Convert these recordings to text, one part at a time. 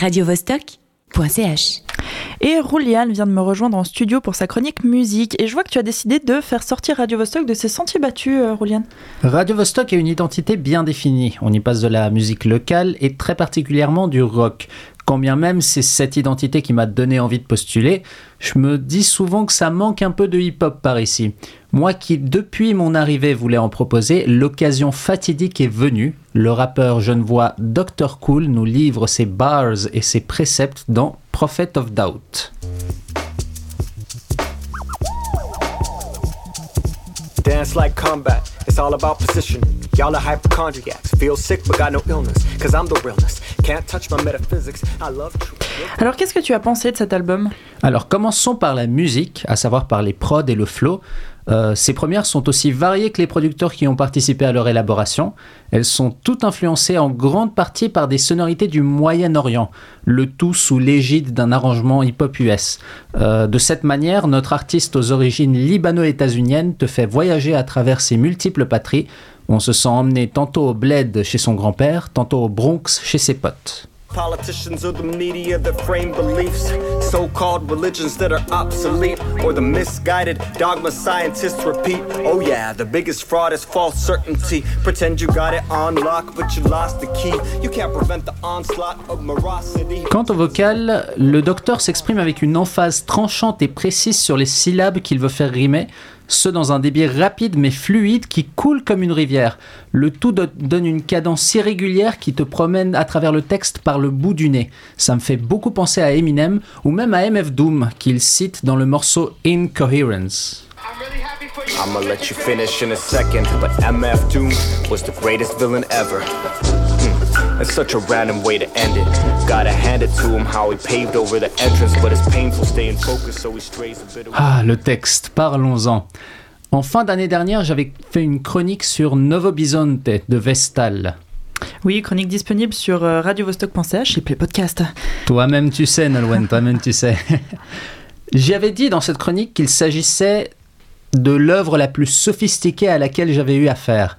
radiovostok.ch. Et Rouliane vient de me rejoindre en studio pour sa chronique musique. Et je vois que tu as décidé de faire sortir Radio Vostok de ses sentiers battus, euh, Rouliane. Radio Vostok a une identité bien définie. On y passe de la musique locale et très particulièrement du rock. Quand bien même c'est cette identité qui m'a donné envie de postuler, je me dis souvent que ça manque un peu de hip-hop par ici. Moi qui, depuis mon arrivée, voulais en proposer, l'occasion fatidique est venue. Le rappeur genevois Dr. Cool nous livre ses bars et ses préceptes dans Prophet of Doubt. Dance like combat, it's all about position. Y'all are hypochondriacs, feel sick but got no illness. Cause I'm the realness, can't touch my metaphysics. I love truth. Alors qu'est-ce que tu as pensé de cet album? Alors commençons par la musique, à savoir par les prods et le flow. Euh, ces premières sont aussi variées que les producteurs qui ont participé à leur élaboration. Elles sont toutes influencées en grande partie par des sonorités du Moyen-Orient, le tout sous l'égide d'un arrangement hip-hop US. Euh, de cette manière, notre artiste aux origines libano-états-uniennes te fait voyager à travers ses multiples patries. On se sent emmené tantôt au bled chez son grand-père, tantôt au Bronx chez ses potes. Politicians or the media that frame beliefs, so called religions that are obsolete, or the misguided dogma scientists repeat. Oh, yeah, the biggest fraud is false certainty. Pretend you got it on lock, but you lost the key. You can't prevent the onslaught of morosity. Quant au vocal, le docteur s'exprime avec une emphase tranchante et précise sur les syllabes qu'il veut faire rimer, ce dans un débit rapide mais fluide qui coule comme une rivière. Le tout do- donne une cadence si régulière qui te promène à travers le texte par le bout du nez. Ça me fait beaucoup penser à Eminem ou même à MF Doom qu'il cite dans le morceau Incoherence. I'ma let you finish in a second, but MF Doom was the greatest villain ever. Hmm, It's such a random way to end it. Gotta hand it to him how he paved over the entrance, but it's painful staying focused, so he strays a bit away. Ah, le texte, parlons-en. En fin d'année dernière, j'avais fait une chronique sur Novo Bisonte de Vestal. Oui, chronique disponible sur euh, radiovostok.ch et Play Podcast. Toi-même tu sais, Nolwenn, toi-même tu sais. J'y avais dit dans cette chronique qu'il s'agissait de l'œuvre la plus sophistiquée à laquelle j'avais eu affaire.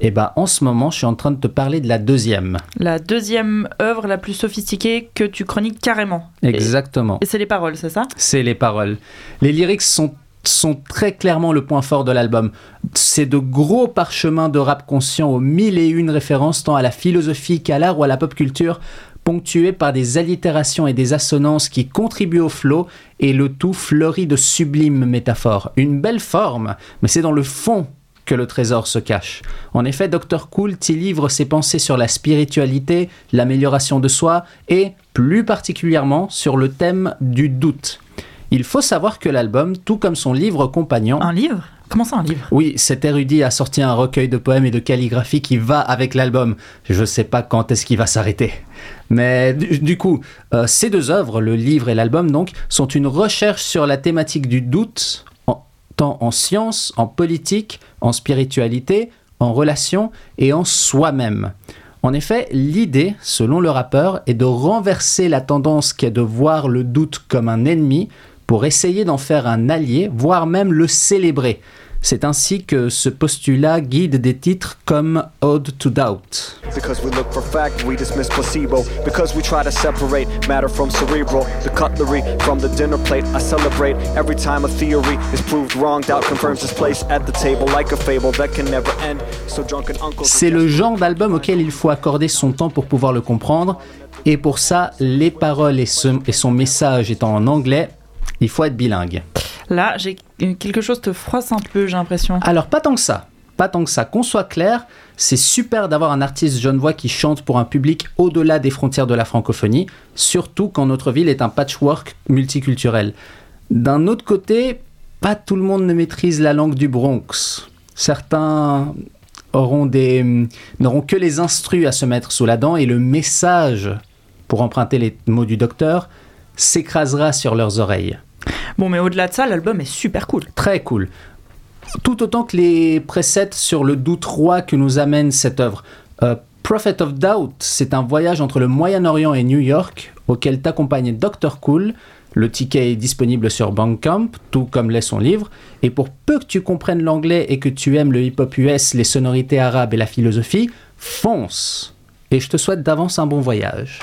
Et ben en ce moment, je suis en train de te parler de la deuxième. La deuxième œuvre la plus sophistiquée que tu chroniques carrément. Exactement. Et c'est les paroles, c'est ça? C'est les paroles. Les lyrics sont, sont très clairement le point fort de l'album. C'est de gros parchemins de rap conscient aux mille et une références tant à la philosophie qu'à l'art ou à la pop culture, ponctués par des allitérations et des assonances qui contribuent au flow et le tout fleuri de sublimes métaphores. Une belle forme, mais c'est dans le fond que le trésor se cache. En effet, Dr. Cool t'y livre ses pensées sur la spiritualité, l'amélioration de soi et, plus particulièrement, sur le thème du doute. Il faut savoir que l'album, tout comme son livre compagnon, Un livre? Comment ça, un livre? Oui, cet érudit a sorti un recueil de poèmes et de calligraphie qui va avec l'album. Je sais pas quand est-ce qu'il va s'arrêter. Mais du, du coup, euh, ces deux œuvres, le livre et l'album donc, sont une recherche sur la thématique du doute, en- tant en science, en politique, en spiritualité, en relation et en soi-même. En effet, l'idée, selon le rappeur, est de renverser la tendance qui est de voir le doute comme un ennemi pour essayer d'en faire un allié, voire même le célébrer. C'est ainsi que ce postulat guide des titres comme Ode to Doubt. Because we look for fact, we dismiss placebo. Because we try to separate matter from cerebral. The cutlery from the dinner plate. I celebrate every time a theory is proved wrong. Doubt confirms its place at the table like a fable that can never end. So drunken uncles. C'est le genre d'album auquel il faut accorder son temps pour pouvoir le comprendre. Et pour ça, les paroles et, ce- et son message étant en anglais, il faut être bilingue. Là, j'ai quelque chose te froisse un peu, j'ai l'impression. Alors, pas tant que ça. Pas tant que ça. Qu'on soit clair, c'est super d'avoir un artiste genevois qui chante pour un public au-delà des frontières de la francophonie, surtout quand notre ville est un patchwork multiculturel. D'un autre côté, pas tout le monde ne maîtrise la langue du Bronx. Certains auront des n'auront que les instrus à se mettre sous la dent et le message, pour emprunter les mots du docteur, s'écrasera sur leurs oreilles. Bon, mais au-delà de ça, l'album est super cool. Très cool. Tout autant que les préceptes sur le doute roi que nous amène cette œuvre. Euh, Prophet of Doubt, c'est un voyage entre le Moyen-Orient et New York auquel t'accompagne Dr. Cool. Le ticket est disponible sur Bandcamp, tout comme l'est son livre. Et pour peu que tu comprennes l'anglais et que tu aimes le hip-hop US, les sonorités arabes et la philosophie, fonce. Et je te souhaite d'avance un bon voyage.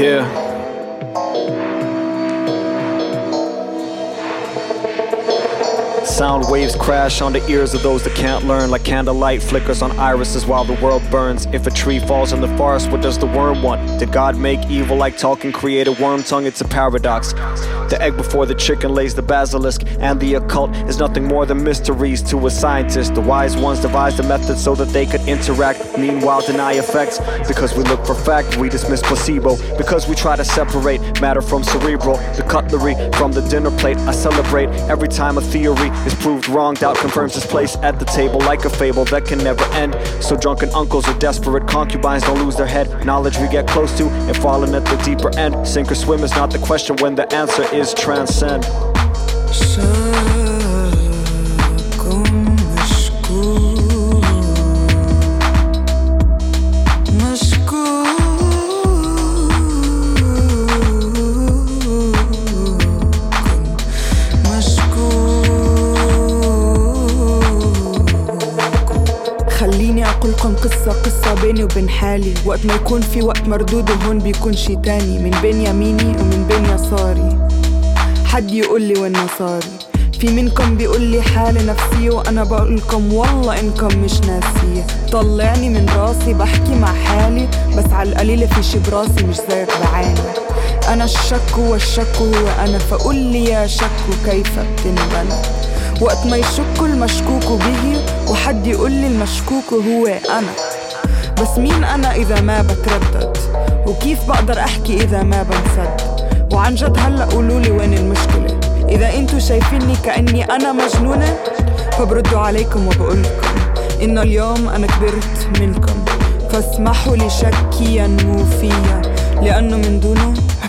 here. Sound waves crash on the ears of those that can't learn. Like candlelight flickers on irises while the world burns. If a tree falls in the forest, what does the worm want? Did God make evil like talking, create a worm tongue? It's a paradox. The egg before the chicken lays the basilisk, and the occult is nothing more than mysteries to a scientist. The wise ones devised a method so that they could interact, meanwhile deny effects. Because we look for fact, we dismiss placebo. Because we try to separate matter from cerebral, the cutlery from the dinner plate. I celebrate every time a theory is proved wrong. Doubt confirms his place at the table like a fable that can never end. So drunken uncles or desperate concubines don't lose their head. Knowledge we get close to and falling at the deeper end. Sink or swim is not the question when the answer is transcend. حالي وقت ما يكون في وقت مردود وهون بيكون شي تاني من بين يميني ومن بين يساري. حد يقول لي وين مصاري. في منكم بيقول لي حالة نفسية وأنا بقولكم والله إنكم مش ناسية طلعني من راسي بحكي مع حالي بس على القليلة في شي براسي مش زيك بعاني. أنا الشك والشك هو أنا فقول لي يا شك كيف بتنبنى وقت ما يشك المشكوك به وحد يقول لي المشكوك هو أنا. بس مين أنا إذا ما بتردد؟ وكيف بقدر أحكي إذا ما بنسد؟ وعن جد هلأ قولولي وين المشكلة؟ إذا انتو شايفيني كأني أنا مجنونة فبردوا عليكم وبقولكم إنه اليوم أنا كبرت منكم. فاسمحوا لي شكي ينمو فيا لأنه من دونه ما